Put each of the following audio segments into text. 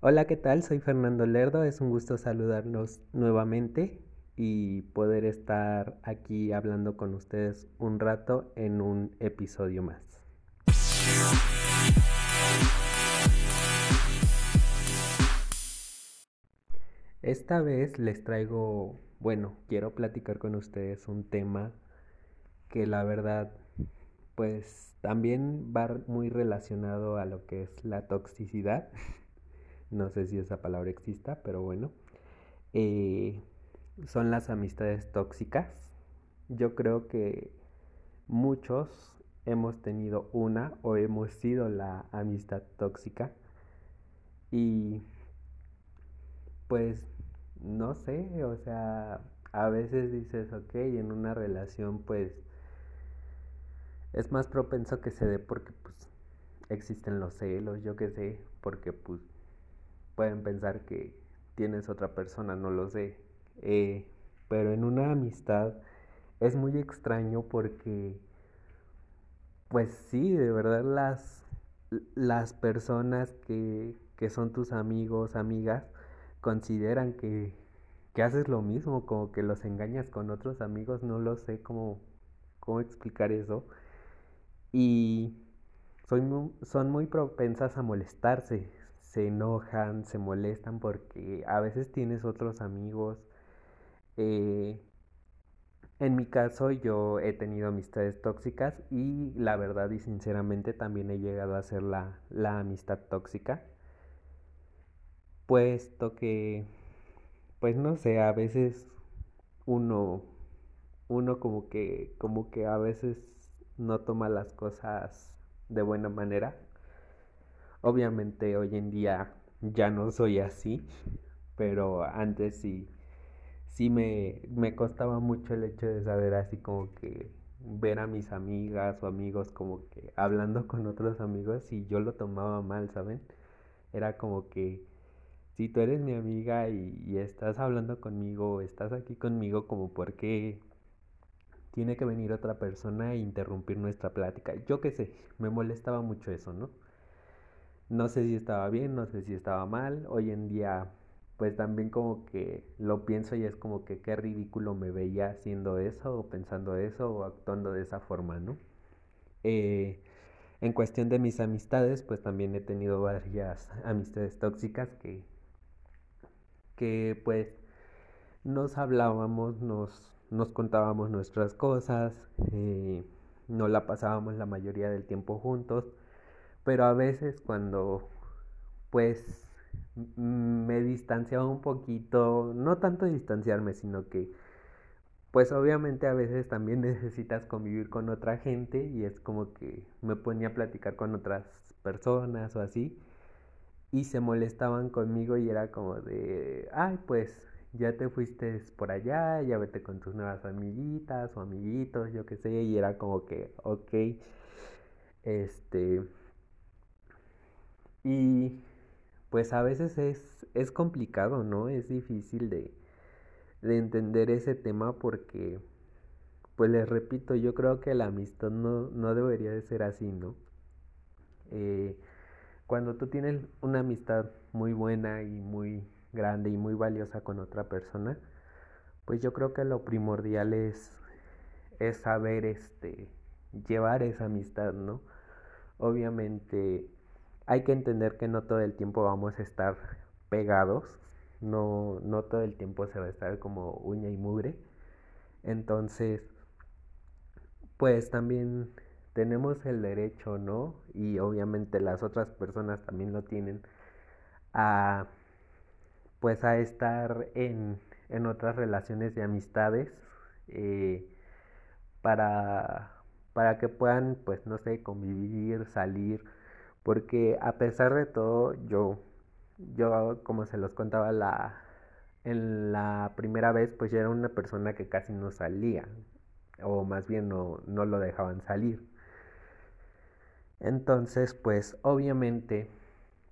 Hola, ¿qué tal? Soy Fernando Lerdo. Es un gusto saludarlos nuevamente y poder estar aquí hablando con ustedes un rato en un episodio más. Esta vez les traigo, bueno, quiero platicar con ustedes un tema que la verdad, pues también va muy relacionado a lo que es la toxicidad. no sé si esa palabra exista, pero bueno. Eh, son las amistades tóxicas. Yo creo que muchos hemos tenido una o hemos sido la amistad tóxica. Y pues no sé, o sea, a veces dices, ok, en una relación pues es más propenso que se dé porque pues existen los celos, yo qué sé, porque pues pueden pensar que tienes otra persona, no lo sé. Eh, pero en una amistad es muy extraño porque, pues sí, de verdad las, las personas que, que son tus amigos, amigas, consideran que, que haces lo mismo, como que los engañas con otros amigos, no lo sé cómo, cómo explicar eso. Y son son muy propensas a molestarse, se enojan, se molestan porque a veces tienes otros amigos. Eh, en mi caso yo he tenido amistades tóxicas y la verdad y sinceramente también he llegado a ser la, la amistad tóxica. Puesto que, pues no sé, a veces uno, uno como que, como que a veces no toma las cosas de buena manera Obviamente hoy en día ya no soy así, pero antes sí, sí me, me costaba mucho el hecho de saber así como que ver a mis amigas o amigos como que hablando con otros amigos y yo lo tomaba mal, ¿saben? Era como que si tú eres mi amiga y, estás hablando conmigo, estás aquí conmigo como porque tiene que venir otra persona e interrumpir nuestra plática. Yo qué sé, me molestaba mucho eso, ¿no? No sé si estaba bien, no sé si estaba mal. Hoy en día, pues también como que lo pienso y es como que qué ridículo me veía haciendo eso o pensando eso o actuando de esa forma, ¿no? Eh, en cuestión de mis amistades, pues también he tenido varias amistades tóxicas que, que pues nos hablábamos, nos, nos contábamos nuestras cosas, eh, no la pasábamos la mayoría del tiempo juntos pero a veces cuando pues me distanciaba un poquito, no tanto distanciarme, sino que pues obviamente a veces también necesitas convivir con otra gente y es como que me ponía a platicar con otras personas o así y se molestaban conmigo y era como de, ay pues ya te fuiste por allá, ya vete con tus nuevas amiguitas o amiguitos, yo qué sé, y era como que, ok, este, y pues a veces es, es complicado, ¿no? Es difícil de, de entender ese tema porque, pues les repito, yo creo que la amistad no, no debería de ser así, ¿no? Eh, cuando tú tienes una amistad muy buena y muy grande y muy valiosa con otra persona, pues yo creo que lo primordial es, es saber este, llevar esa amistad, ¿no? Obviamente hay que entender que no todo el tiempo vamos a estar pegados, no, no todo el tiempo se va a estar como uña y mugre. Entonces, pues también tenemos el derecho, ¿no? Y obviamente las otras personas también lo tienen a pues a estar en, en otras relaciones de amistades eh, para, para que puedan pues no sé convivir, salir porque a pesar de todo, yo, yo como se los contaba la, en la primera vez, pues yo era una persona que casi no salía, o más bien no, no lo dejaban salir. Entonces, pues obviamente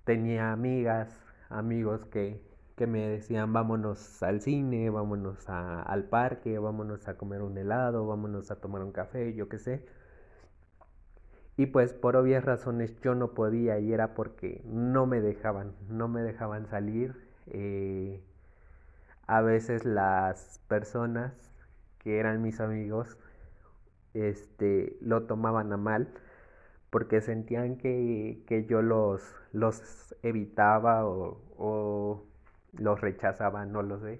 tenía amigas, amigos que, que me decían vámonos al cine, vámonos al parque, vámonos a comer un helado, vámonos a tomar un café, yo qué sé. Y pues por obvias razones yo no podía y era porque no me dejaban, no me dejaban salir. Eh, a veces las personas que eran mis amigos este, lo tomaban a mal porque sentían que, yo los, los evitaba o, o los rechazaba, no lo sé.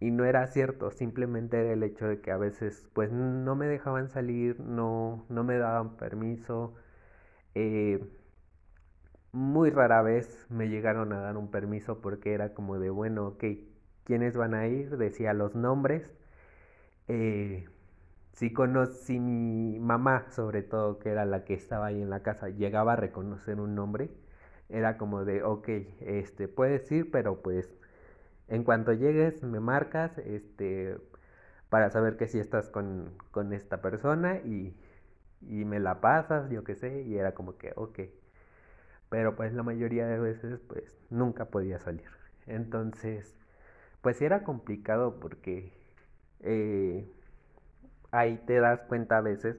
Y no era cierto, simplemente era el hecho de que a veces pues no me dejaban salir, no, no me daban permiso. Eh, muy rara vez me llegaron a dar un permiso porque era como de, bueno, ok, ¿quiénes van a ir? Decía los nombres. Eh, si conocí mi mamá, sobre todo, que era la que estaba ahí en la casa, llegaba a reconocer un nombre, era como de, ok, este, puedes ir, pero pues en cuanto llegues me marcas, este, para saber que si estás con, con esta persona y, y me la pasas, yo qué sé, y era como que, ok. Pero pues la mayoría de veces pues nunca podía salir. Entonces, pues era complicado porque eh, ahí te das cuenta a veces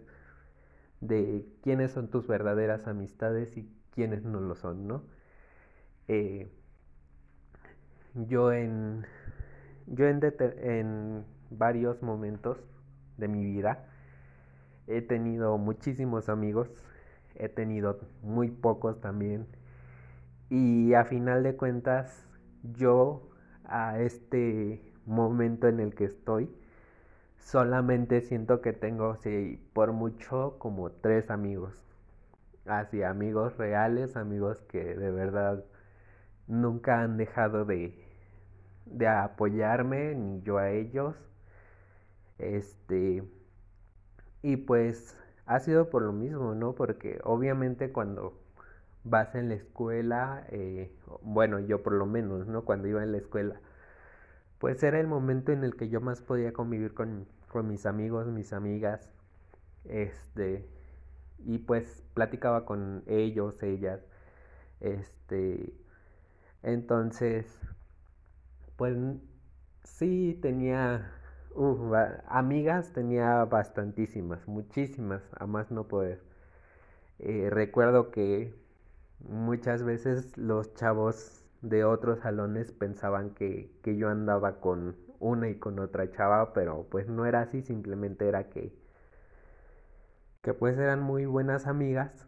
de quiénes son tus verdaderas amistades y quiénes no lo son, ¿no? Eh, yo en, yo en, en varios momentos de mi vida he tenido muchísimos amigos, he tenido muy pocos también y a final de cuentas yo a este momento en el que estoy solamente siento que tengo, sí, por mucho, como tres amigos. Así, amigos reales, amigos que de verdad nunca han dejado de, de apoyarme, ni yo a ellos. Este, y pues ha sido por lo mismo, ¿no? Porque obviamente cuando vas en la escuela, eh, bueno, yo por lo menos, ¿no? Cuando iba en la escuela, pues era el momento en el que yo más podía convivir con, con mis amigos, mis amigas, este, y pues platicaba con ellos, ellas, este, entonces, pues sí tenía, amigas tenía bastantísimas, muchísimas, a más no poder. Eh, recuerdo que muchas veces los chavos de otros salones pensaban que, que yo andaba con una y con otra chava, pero pues no era así, simplemente era que que pues eran muy buenas amigas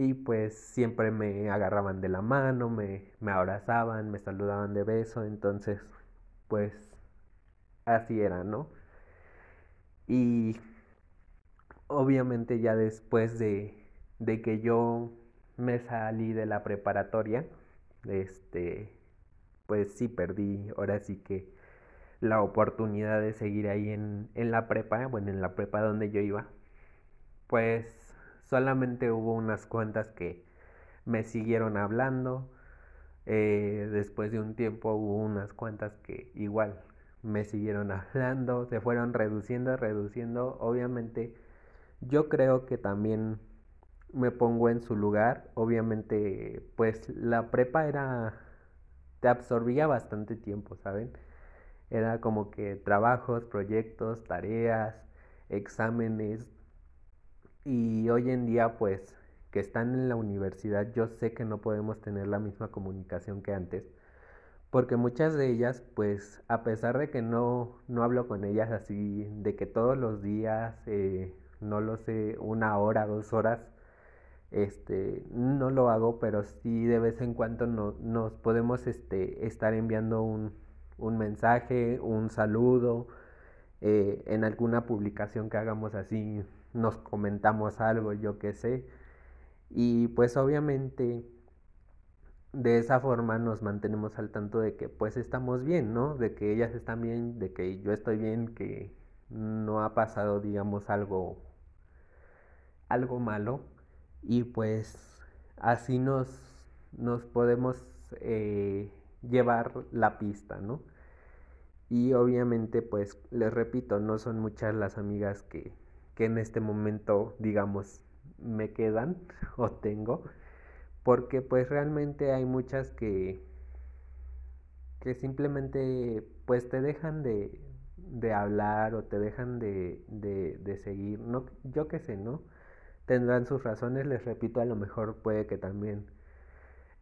y pues siempre me agarraban de la mano, me, me abrazaban, me saludaban de beso, entonces pues así era, ¿no? Y obviamente ya después de, de que yo me salí de la preparatoria, este, pues sí perdí, ahora sí que la oportunidad de seguir ahí en, en la prepa, bueno, en la prepa donde yo iba, pues solamente hubo unas cuantas que me siguieron hablando, eh, después de un tiempo hubo unas cuantas que igual me siguieron hablando, se fueron reduciendo, reduciendo, obviamente yo creo que también me pongo en su lugar. Obviamente, pues la prepa era, te absorbía bastante tiempo, ¿saben? Era como que trabajos, proyectos, tareas, exámenes. Y hoy en día, pues, que están en la universidad, yo sé que no podemos tener la misma comunicación que antes. Porque muchas de ellas, pues, a pesar de que no, no hablo con ellas así, de que todos los días, eh, no lo sé, una hora, dos horas, este, no lo hago, pero sí de vez en cuando no, nos podemos este, estar enviando un, un mensaje, un saludo, eh, en alguna publicación que hagamos así, nos comentamos algo, yo qué sé. Y pues obviamente de esa forma nos mantenemos al tanto de que pues estamos bien, ¿no? De que ellas están bien, de que yo estoy bien, que no ha pasado, digamos, algo algo malo y pues así nos, nos podemos eh, llevar la pista, ¿no? Y obviamente, pues les repito, no son muchas las amigas que, que en este momento, digamos, me quedan o tengo, porque pues realmente hay muchas que, que simplemente pues te dejan de, de hablar o te dejan de, de, seguir, no, yo qué sé, ¿no? tendrán sus razones, les repito, a lo mejor puede que también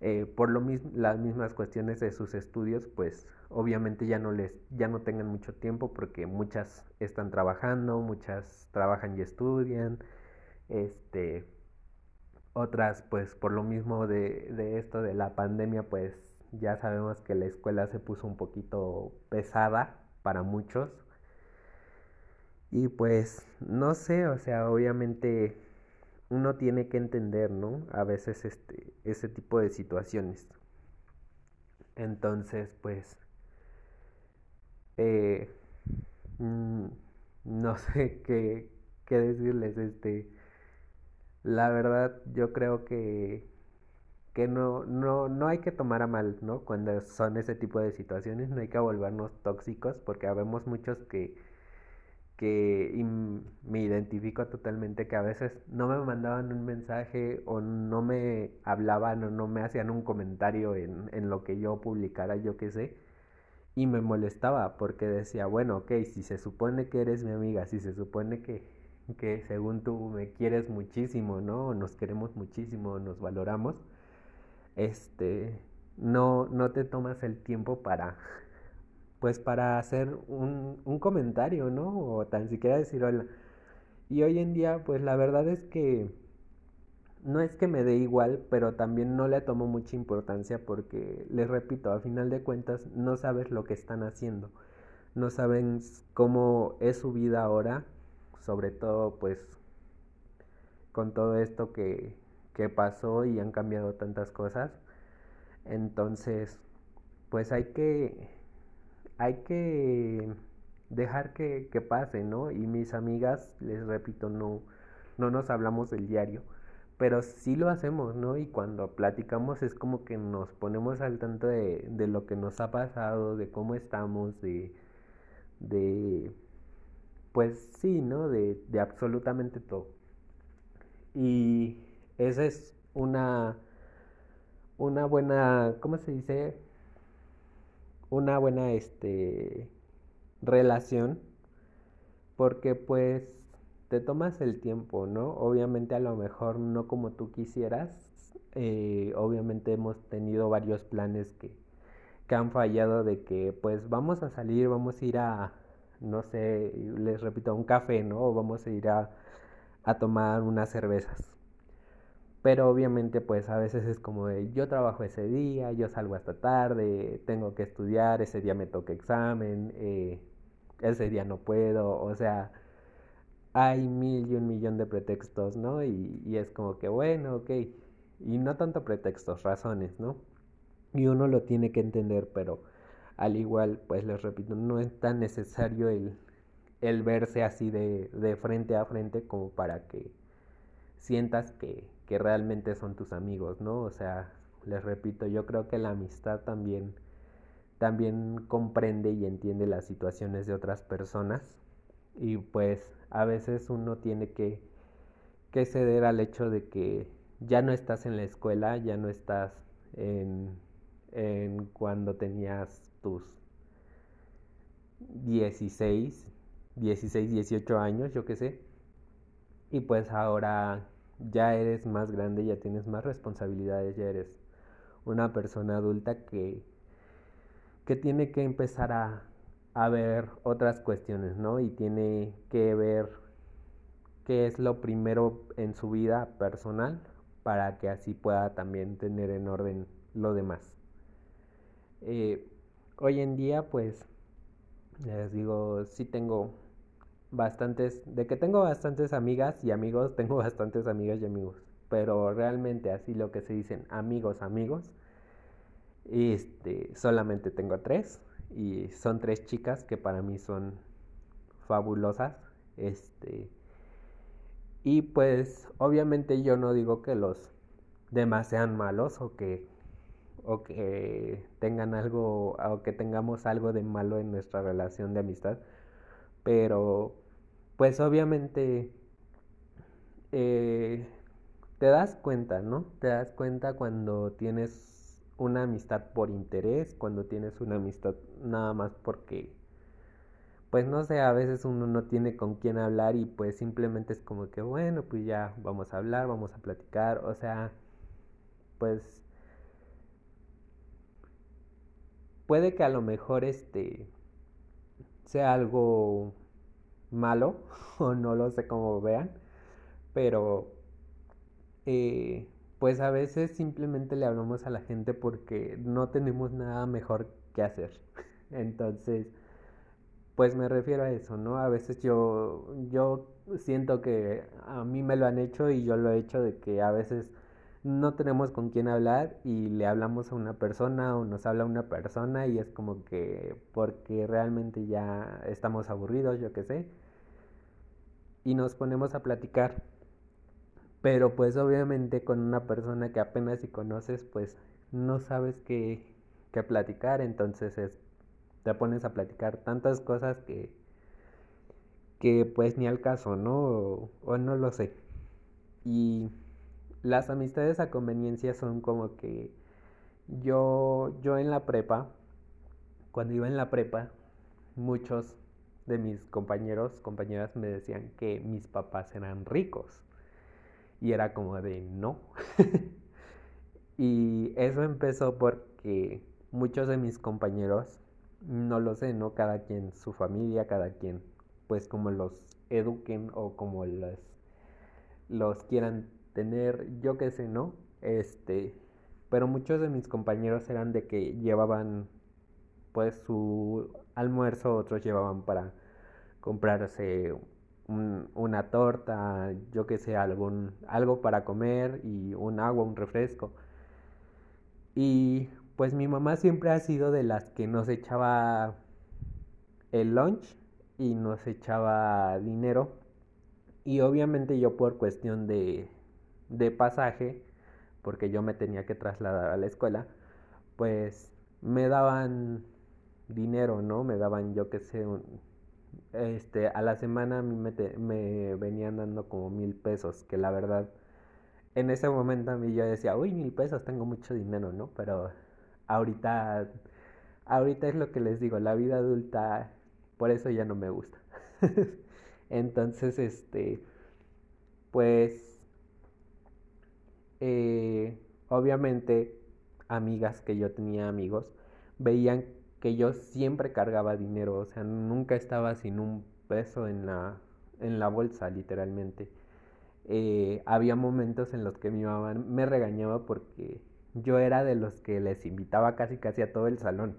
eh, por lo mismo las mismas cuestiones de sus estudios, pues obviamente ya no les ya no tengan mucho tiempo porque muchas están trabajando, muchas trabajan y estudian, este otras pues por lo mismo de, de esto de la pandemia pues ya sabemos que la escuela se puso un poquito pesada para muchos y pues no sé, o sea, obviamente uno tiene que entender, ¿no? A veces este, ese tipo de situaciones. Entonces, pues, eh, mm, no sé qué, qué decirles, este, la verdad yo creo que, que no, no, no hay que tomar a mal, ¿no? Cuando son ese tipo de situaciones, no hay que volvernos tóxicos, porque habemos muchos que que me identifico totalmente que a veces no me mandaban un mensaje o no me hablaban o no me hacían un comentario en, en lo que yo publicara, yo qué sé, y me molestaba porque decía, bueno, ok, si se supone que eres mi amiga, si se supone que, que según tú me quieres muchísimo, ¿no? Nos queremos muchísimo, nos valoramos, este, no, no te tomas el tiempo para pues para hacer un, un comentario, ¿no? O tan siquiera decir hola. Y hoy en día, pues la verdad es que no es que me dé igual, pero también no le tomo mucha importancia porque, les repito, a final de cuentas no sabes lo que están haciendo, no saben cómo es su vida ahora, sobre todo pues con todo esto que, que pasó y han cambiado tantas cosas. Entonces, pues hay que hay que dejar que, que, pase, ¿no? Y mis amigas, les repito, no, no nos hablamos del diario, pero sí lo hacemos, ¿no? Y cuando platicamos es como que nos ponemos al tanto de, de lo que nos ha pasado, de cómo estamos, de, de pues sí, ¿no? De, de absolutamente todo. Y esa es una, una buena, ¿cómo se dice? una buena este, relación porque pues te tomas el tiempo, ¿no? Obviamente a lo mejor no como tú quisieras, eh, obviamente hemos tenido varios planes que, que han fallado de que pues vamos a salir, vamos a ir a, no sé, les repito, a un café, ¿no? O vamos a ir a, a tomar unas cervezas. Pero obviamente pues a veces es como de yo trabajo ese día, yo salgo hasta tarde, tengo que estudiar, ese día me toca examen, eh, ese día no puedo, o sea, hay mil y un millón de pretextos, ¿no? Y, es como que bueno, ok, y no tanto pretextos, razones, ¿no? Y uno lo tiene que entender, pero al igual, pues les repito, no es tan necesario el, el verse así de, de frente a frente como para que sientas que, que realmente son tus amigos, ¿no? O sea, les repito, yo creo que la amistad también, también comprende y entiende las situaciones de otras personas y pues a veces uno tiene que, que ceder al hecho de que ya no estás en la escuela, ya no estás en, en cuando tenías tus 16, 16, 18 años, yo qué sé. Y pues ahora ya eres más grande, ya tienes más responsabilidades, ya eres una persona adulta que, que tiene que empezar a, a ver otras cuestiones, ¿no? Y tiene que ver qué es lo primero en su vida personal para que así pueda también tener en orden lo demás. Eh, hoy en día, pues, les digo, sí tengo bastantes, de que tengo bastantes amigas y amigos, tengo bastantes amigas y amigos, pero realmente así lo que se dicen amigos, amigos, este, solamente tengo tres y son tres chicas que para mí son fabulosas, este, y pues obviamente yo no digo que los demás sean malos o que o que tengan algo o que tengamos algo de malo en nuestra relación de amistad pero, pues obviamente eh, te das cuenta, ¿no? Te das cuenta cuando tienes una amistad por interés, cuando tienes una amistad nada más porque pues no sé, a veces uno no tiene con quién hablar y pues simplemente es como que bueno, pues ya vamos a hablar, vamos a platicar, o sea, pues puede que a lo mejor este sea algo malo o no lo sé cómo vean, pero eh, pues a veces simplemente le hablamos a la gente porque no tenemos nada mejor que hacer. Entonces, pues me refiero a eso, ¿no? A veces yo, yo siento que a mí me lo han hecho y yo lo he hecho de que a veces no tenemos con quién hablar y le hablamos a una persona o nos habla una persona y es como que porque realmente ya estamos aburridos, yo qué sé, y nos ponemos a platicar. Pero pues obviamente con una persona que apenas si conoces, pues no sabes qué, qué platicar, entonces es, te pones a platicar tantas cosas que, que pues ni al caso, ¿no? O, o no lo sé. Y las amistades a conveniencia son como que yo, yo en la prepa, cuando iba en la prepa, muchos de mis compañeros, compañeras me decían que mis papás eran ricos. Y era como de no. y eso empezó porque muchos de mis compañeros, no lo sé, ¿no? Cada quien, su familia, cada quien, pues como los eduquen o como los, los quieran tener, yo qué sé, ¿no? Este, pero muchos de mis compañeros eran de que llevaban pues su almuerzo, otros llevaban para comprarse una torta, yo qué sé, algún, algo para comer y un agua, un refresco. Y pues mi mamá siempre ha sido de las que nos echaba el lunch y nos echaba dinero. Y obviamente yo por cuestión de, de pasaje, porque yo me tenía que trasladar a la escuela, pues me daban dinero, ¿no? Me daban, yo qué sé, este, a la semana a mí me, me, venían dando como mil pesos, que la verdad, en ese momento a mí yo decía, uy, mil pesos, tengo mucho dinero, ¿no? Pero ahorita, ahorita es lo que les digo, la vida adulta, por eso ya no me gusta. Entonces, este, pues eh, obviamente amigas que yo tenía amigos veían que yo siempre cargaba dinero, o sea, nunca estaba sin un peso en la, en la bolsa, literalmente. Eh, había momentos en los que mi mamá me regañaba porque yo era de los que les invitaba casi casi a todo el salón.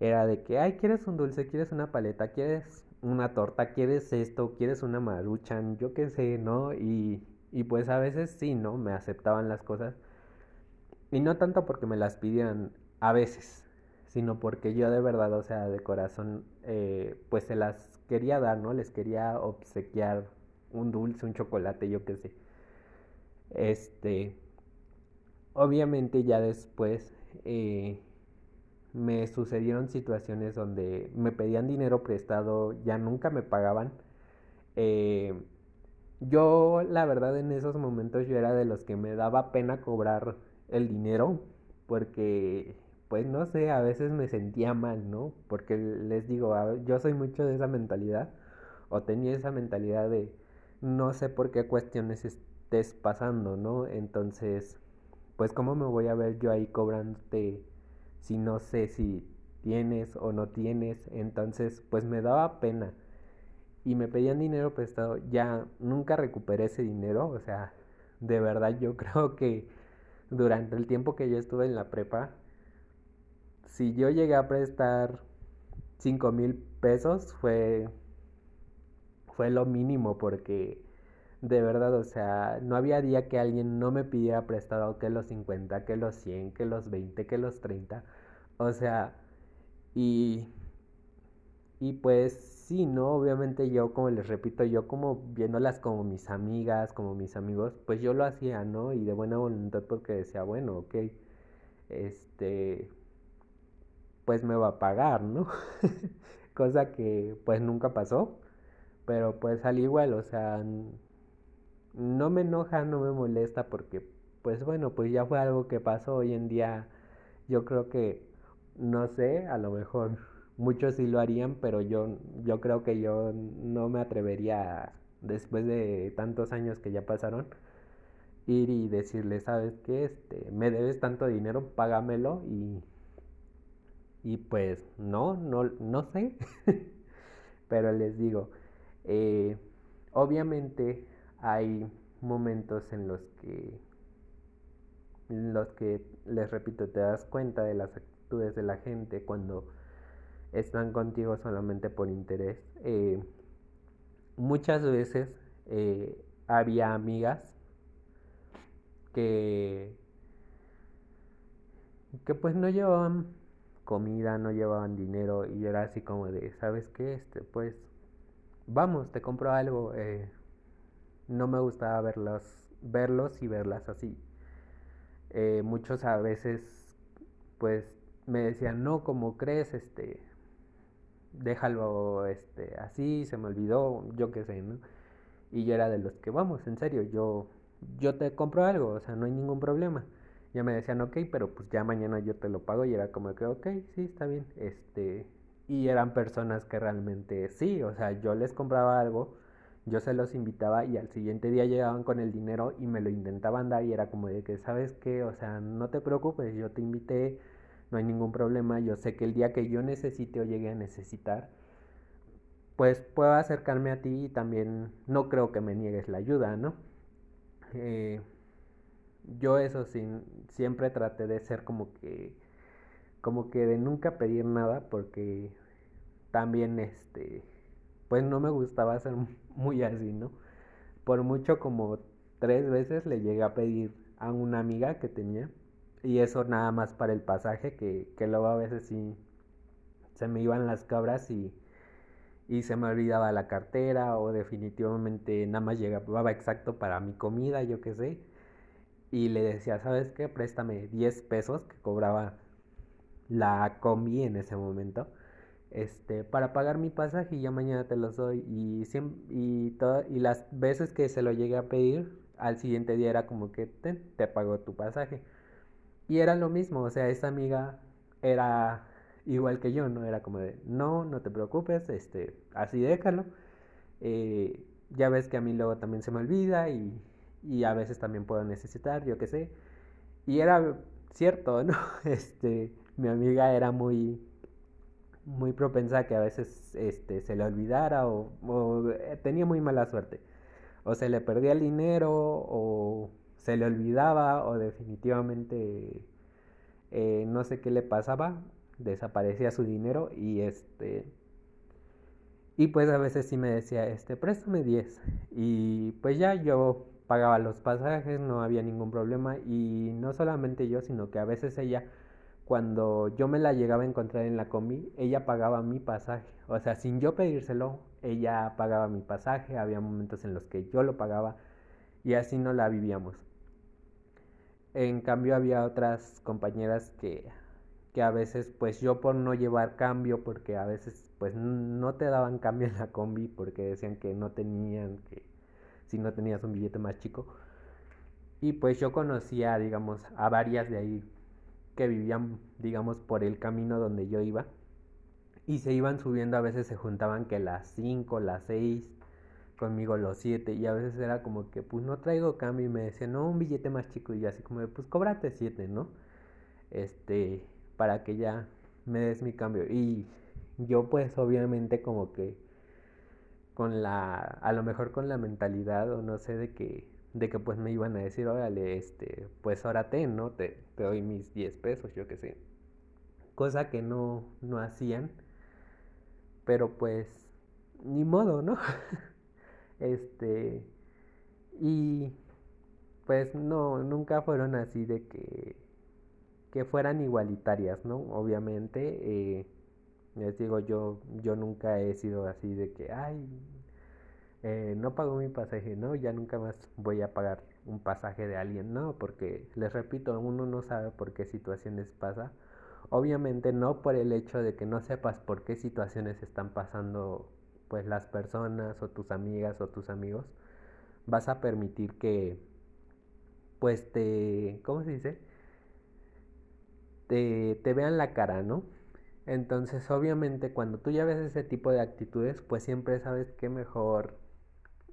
Era de que, ay, ¿quieres un dulce? ¿Quieres una paleta? ¿Quieres una torta? ¿Quieres esto? ¿Quieres una maruchan? Yo qué sé, ¿no? Y y pues a veces sí, ¿no? Me aceptaban las cosas. Y no tanto porque me las pidieran a veces, sino porque yo de verdad, o sea, de corazón, eh, pues se las quería dar, ¿no? Les quería obsequiar un dulce, un chocolate, yo qué sé. Este, obviamente ya después eh, me sucedieron situaciones donde me pedían dinero prestado, ya nunca me pagaban. Eh, yo, la verdad, en esos momentos yo era de los que me daba pena cobrar el dinero porque, pues no sé, a veces me sentía mal, ¿no? Porque les digo, yo soy mucho de esa mentalidad o tenía esa mentalidad de no sé por qué cuestiones estés pasando, ¿no? Entonces, pues cómo me voy a ver yo ahí cobrándote si no sé si tienes o no tienes, entonces pues me daba pena y me pedían dinero prestado, ya nunca recuperé ese dinero, o sea, de verdad yo creo que durante el tiempo que yo estuve en la prepa, si yo llegué a prestar cinco mil pesos fue fue lo mínimo porque de verdad, o sea, no había día que alguien no me pidiera prestado que los 50, que los 100, que los 20, que los 30. O sea, y y pues sí, ¿no? Obviamente yo, como les repito, yo como viéndolas como mis amigas, como mis amigos, pues yo lo hacía, ¿no? Y de buena voluntad porque decía, bueno, ok, este, pues me va a pagar, ¿no? Cosa que pues nunca pasó, pero pues al igual, o sea, no me enoja, no me molesta porque pues bueno, pues ya fue algo que pasó hoy en día, yo creo que, no sé, a lo mejor muchos sí lo harían, pero yo, yo creo que yo no me atrevería, después de tantos años que ya pasaron, ir y decirle, ¿sabes qué? Este, me debes tanto dinero, págamelo y, y pues no, no, no sé. pero les digo, eh, obviamente hay momentos en los que los que les repito te das cuenta de las actitudes de la gente cuando están contigo solamente por interés eh, muchas veces eh, había amigas que que pues no llevaban comida no llevaban dinero y era así como de sabes qué este pues vamos te compro algo eh, no me gustaba verlos, verlos y verlas así. Eh, muchos a veces, pues, me decían, no, como crees, este, déjalo, este, así, se me olvidó, yo qué sé, ¿no? Y yo era de los que, vamos, en serio, yo, yo te compro algo, o sea, no hay ningún problema. Ya me decían, ok, pero pues ya mañana yo te lo pago y era como que, ok, sí, está bien, este, y eran personas que realmente sí, o sea, yo les compraba algo yo se los invitaba y al siguiente día llegaban con el dinero y me lo intentaban dar y era como de que, ¿sabes qué? O sea, no te preocupes, yo te invité, no hay ningún problema, yo sé que el día que yo necesite o llegue a necesitar, pues puedo acercarme a ti y también no creo que me niegues la ayuda, ¿no? Eh, yo eso sin, siempre traté de ser como que, como que de nunca pedir nada porque también este pues no me gustaba ser muy así, ¿no? Por mucho como tres veces le llegué a pedir a una amiga que tenía y eso nada más para el pasaje que, que luego a veces sí se me iban las cabras y, y se me olvidaba la cartera o definitivamente nada más llegaba exacto para mi comida, yo qué sé. Y le decía, ¿sabes qué? Préstame 10 pesos que cobraba la combi en ese momento este, para pagar mi pasaje y ya mañana te los doy. Y, y, y las veces que se lo llegué a pedir, al siguiente día era como que te, te pagó tu pasaje. Y era lo mismo, o sea, esa amiga era igual que yo, ¿no? Era como de, no, no te preocupes, este, así déjalo. Eh, ya ves que a mí luego también se me olvida y, y a veces también puedo necesitar, yo qué sé. Y era cierto, ¿no? Este, mi amiga era muy, muy propensa a que a veces este, se le olvidara o, eh, tenía muy mala suerte. O se le perdía el dinero o se le olvidaba o definitivamente eh, no sé qué le pasaba, desaparecía su dinero y este... Y pues a veces sí me decía, este, préstame 10. Y pues ya yo pagaba los pasajes, no había ningún problema. Y no solamente yo, sino que a veces ella cuando yo me la llegaba a encontrar en la combi, ella pagaba mi pasaje. O sea, sin yo pedírselo, ella pagaba mi pasaje. Había momentos en los que yo lo pagaba y así no la vivíamos. En cambio había otras compañeras que, que a veces pues yo por no llevar cambio, porque a veces pues no te daban cambio en la combi porque decían que no tenían, que si no tenías un billete más chico. Y pues yo conocía, digamos, a varias de ahí que vivían, digamos, por el camino donde yo iba. Y se iban subiendo, a veces se juntaban que las 5, las 6, conmigo los 7. Y a veces era como que, pues no traigo cambio. Y me decían, no, un billete más chico. Y yo así como, pues cóbrate 7, ¿no? Este, para que ya me des mi cambio. Y yo pues obviamente como que con la, a lo mejor con la mentalidad o no sé de que de que pues me iban a decir, órale, este, pues ahora ten, ¿no? Te, te doy mis 10 pesos, yo qué sé. Cosa que no, no hacían. Pero pues, ni modo, ¿no? este, y pues no, nunca fueron así de que, que fueran igualitarias, ¿no? Obviamente, eh, les digo, yo, yo nunca he sido así de que, ay, eh, no pago mi pasaje, no, ya nunca más voy a pagar un pasaje de alguien, no, porque les repito, uno no sabe por qué situaciones pasa. Obviamente no por el hecho de que no sepas por qué situaciones están pasando pues las personas o tus amigas o tus amigos, vas a permitir que pues te, ¿cómo se dice? Te, te vean la cara, ¿no? Entonces, obviamente, cuando tú ya ves ese tipo de actitudes, pues siempre sabes que mejor,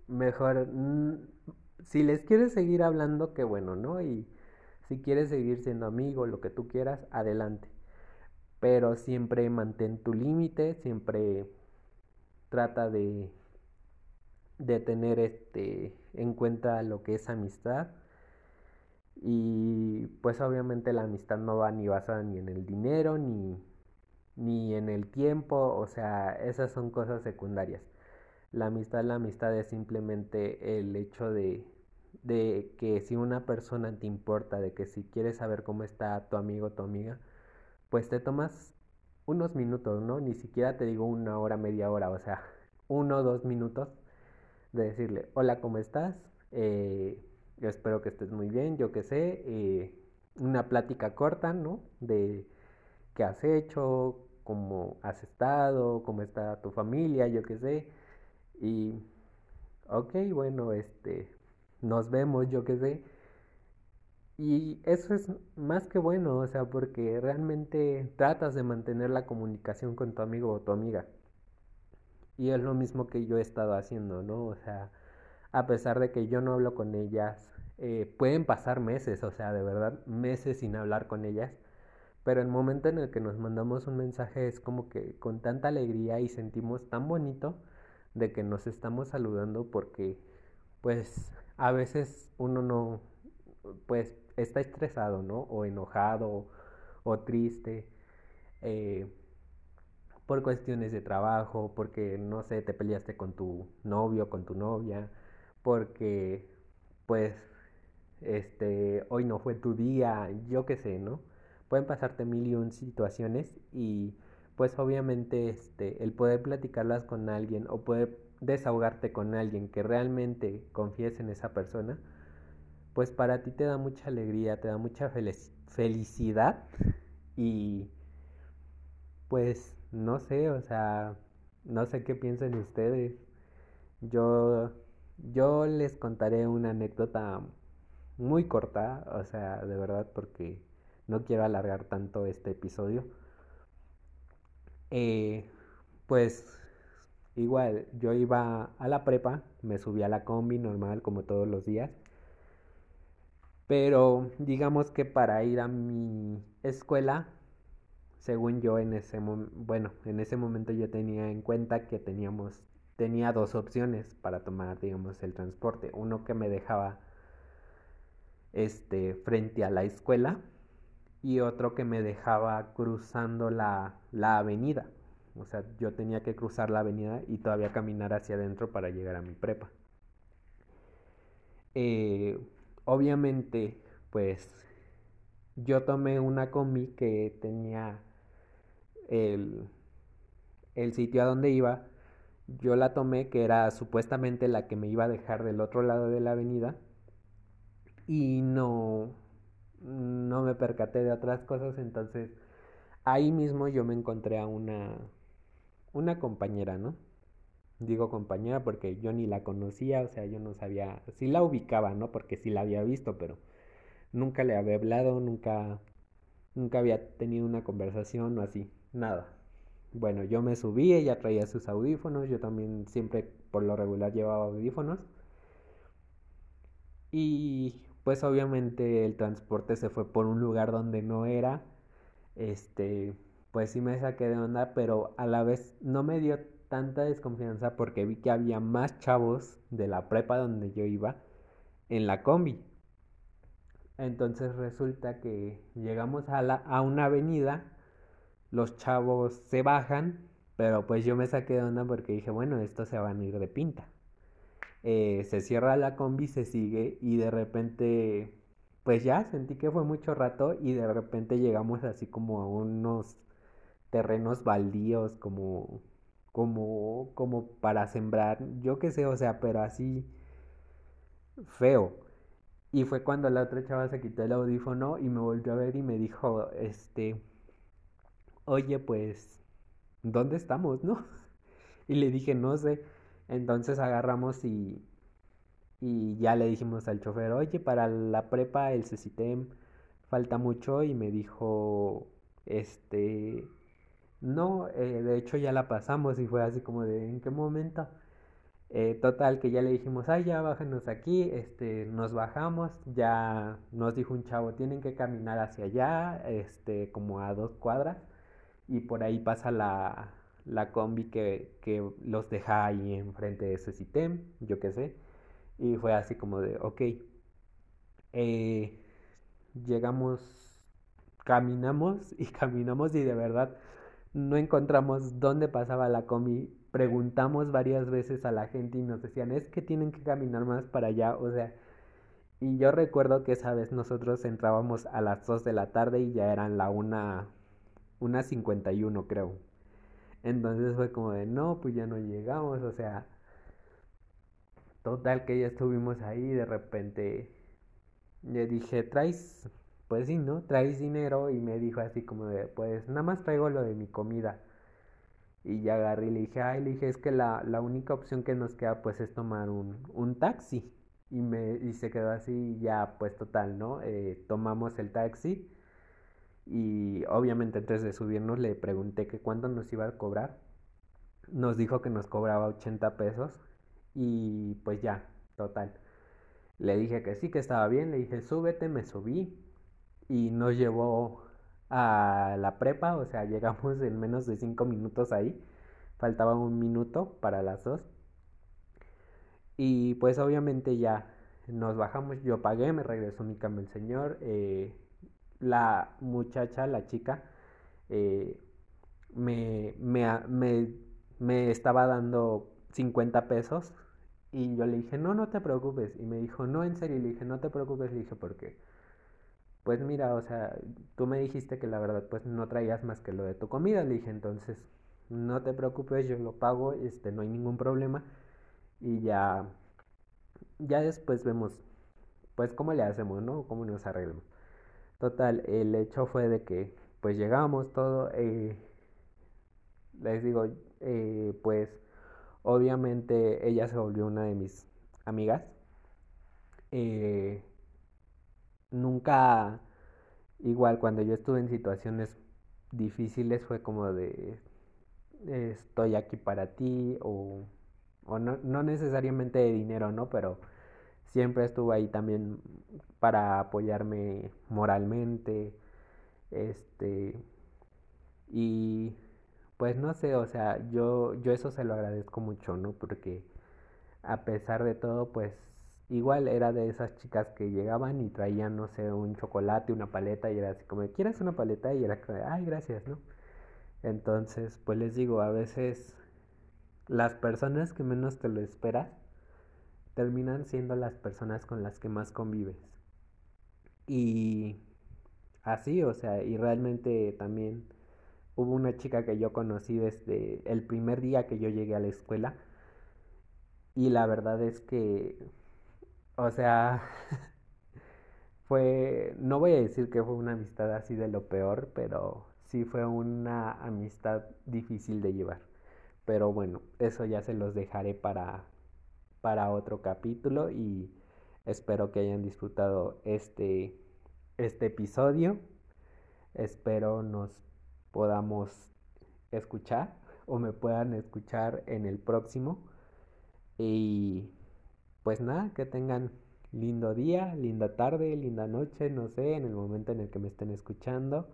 mejor, mm, si les quieres seguir hablando, qué bueno, ¿no? Y si quieres seguir siendo amigo, lo que tú quieras, adelante. Pero siempre mantén tu límite, siempre trata de, de tener este, en cuenta lo que es amistad. Y pues obviamente la amistad no va ni basada ni en el dinero, ni, ni en el tiempo, o sea, esas son cosas secundarias. La amistad, la amistad es simplemente el hecho de, de que si una persona te importa, de que si quieres saber cómo está tu amigo tu amiga, pues te tomas unos minutos, ¿no? Ni siquiera te digo una hora, media hora, o sea, uno o dos minutos de decirle, hola, ¿cómo estás? Eh, yo espero que estés muy bien, yo qué sé, eh, una plática corta, ¿no? De qué has hecho, cómo has estado, cómo está tu familia, yo qué sé. Y, ok, bueno, este, nos vemos, yo qué sé. Y eso es más que bueno, o sea, porque realmente tratas de mantener la comunicación con tu amigo o tu amiga. Y es lo mismo que yo he estado haciendo, ¿no? O sea, a pesar de que yo no hablo con ellas, eh, pueden pasar meses, o sea, de verdad, meses sin hablar con ellas. Pero el momento en el que nos mandamos un mensaje es como que con tanta alegría y sentimos tan bonito de que nos estamos saludando porque pues a veces uno no, pues está estresado, ¿no? O enojado o triste eh, por cuestiones de trabajo, porque no sé, te peleaste con tu novio, con tu novia, porque pues este hoy no fue tu día, yo qué sé, ¿no? Pueden pasarte mil y un situaciones y pues obviamente este, el poder platicarlas con alguien o poder desahogarte con alguien que realmente confíes en esa persona, pues para ti te da mucha alegría, te da mucha felicidad y pues no sé, o sea, no sé qué piensan ustedes. Yo, yo les contaré una anécdota muy corta, o sea, de verdad, porque no quiero alargar tanto este episodio. Eh, pues igual, yo iba a la prepa, me subí a la combi normal como todos los días. Pero digamos que para ir a mi escuela, según yo en ese bueno, en ese momento yo tenía en cuenta que teníamos tenía dos opciones para tomar, digamos, el transporte, uno que me dejaba este frente a la escuela y otro que me dejaba cruzando la, avenida. O sea, yo tenía que cruzar la avenida y todavía caminar hacia adentro para llegar a mi prepa. Eh, obviamente, pues yo tomé una combi que tenía el, el sitio a donde iba. Yo la tomé que era supuestamente la que me iba a dejar del otro lado de la avenida. Y no, no me percaté de otras cosas, entonces ahí mismo yo me encontré a una, una compañera, ¿no? Digo compañera porque yo ni la conocía, o sea, yo no sabía, sí la ubicaba, ¿no? Porque sí la había visto, pero nunca le había hablado, nunca, nunca había tenido una conversación o así, nada. Bueno, yo me subí, ella traía sus audífonos, yo también siempre por lo regular llevaba audífonos. Y pues obviamente el transporte se fue por un lugar donde no era. Este, pues sí me saqué de onda, pero a la vez no me dio tanta desconfianza porque vi que había más chavos de la prepa donde yo iba en la combi. Entonces resulta que llegamos a, la, a una avenida, los chavos se bajan, pero pues yo me saqué de onda porque dije, bueno, estos se van a ir de pinta. Eh, se cierra la combi, se sigue y de repente, pues ya sentí que fue mucho rato y de repente llegamos así como a unos terrenos baldíos, como, como, como para sembrar, yo qué sé, o sea, pero así feo. Y fue cuando la otra chava se quitó el audífono y me volvió a ver y me dijo, este, oye, pues, ¿dónde estamos, no? Y le dije, no sé. Entonces agarramos y, y ya le dijimos al chofer, oye, para la prepa el CECITEM falta mucho y me dijo, este, no, eh, de hecho ya la pasamos y fue así como de, ¿en qué momento? Eh, total, que ya le dijimos, ay, ya bájenos aquí, este, nos bajamos, ya nos dijo un chavo, tienen que caminar hacia allá, este, como a dos cuadras, y por ahí pasa la, la combi que, que los deja ahí enfrente de ese sitem, yo qué sé, y fue así como de, ok, eh, llegamos, caminamos y caminamos y de verdad no encontramos dónde pasaba la combi preguntamos varias veces a la gente y nos decían, es que tienen que caminar más para allá, o sea, y yo recuerdo que esa vez nosotros entrábamos a las 2 de la tarde y ya eran la una, una 51 creo. Entonces fue como de, no, pues ya no llegamos, o sea, total que ya estuvimos ahí de repente le dije, traes, pues sí, ¿no? Traes dinero y me dijo así como de, pues nada más traigo lo de mi comida. Y ya agarré y le dije, ay, le dije, es que la, la única opción que nos queda pues es tomar un, un taxi. Y, me, y se quedó así, ya pues total, ¿no? Eh, tomamos el taxi y obviamente antes de subirnos le pregunté que cuánto nos iba a cobrar. Nos dijo que nos cobraba 80 pesos y pues ya, total. Le dije que sí, que estaba bien, le dije, súbete, me subí y nos llevó a la prepa, o sea, llegamos en menos de cinco minutos ahí, faltaba un minuto para las dos. Y pues obviamente ya nos bajamos, yo pagué, me regresó mi cama el señor, eh, la muchacha, la chica, eh, me, me, me, me estaba dando 50 pesos y yo le dije, no, no te preocupes. Y me dijo, no, en serio. Y le dije, no te preocupes. Le dije, ¿por qué? pues mira, o sea, tú me dijiste que la verdad pues no traías más que lo de tu comida, le dije, entonces no te preocupes, yo lo pago, este, no hay ningún problema y ya, ya después vemos pues cómo le hacemos, ¿no? Cómo nos arreglamos. Total, el hecho fue de que pues llegamos todo, eh, les digo, eh, pues obviamente ella se volvió una de mis amigas. Eh, nunca, igual cuando yo estuve en situaciones difíciles fue como de estoy aquí para ti o, o no, no necesariamente de dinero, ¿no? Pero siempre estuvo ahí también para apoyarme moralmente, este, y pues no sé, o sea, yo, yo eso se lo agradezco mucho, ¿no? Porque a pesar de todo, pues igual era de esas chicas que llegaban y traían, no sé, un chocolate, una paleta y era así como, ¿quieres una paleta? Y era como, ay, gracias, ¿no? Entonces, pues les digo, a veces las personas que menos te lo esperas terminan siendo las personas con las que más convives. Y así, o sea, y realmente también hubo una chica que yo conocí desde el primer día que yo llegué a la escuela. Y la verdad es que o sea, fue, no voy a decir que fue una amistad así de lo peor, pero sí fue una amistad difícil de llevar. Pero bueno, eso ya se los dejaré para, para otro capítulo y espero que hayan disfrutado este, este episodio. Espero nos podamos escuchar o me puedan escuchar en el próximo. Y pues nada, que tengan lindo día, linda tarde, linda noche, no sé, en el momento en el que me estén escuchando.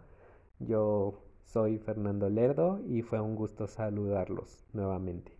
Yo soy Fernando Lerdo y fue un gusto saludarlos nuevamente.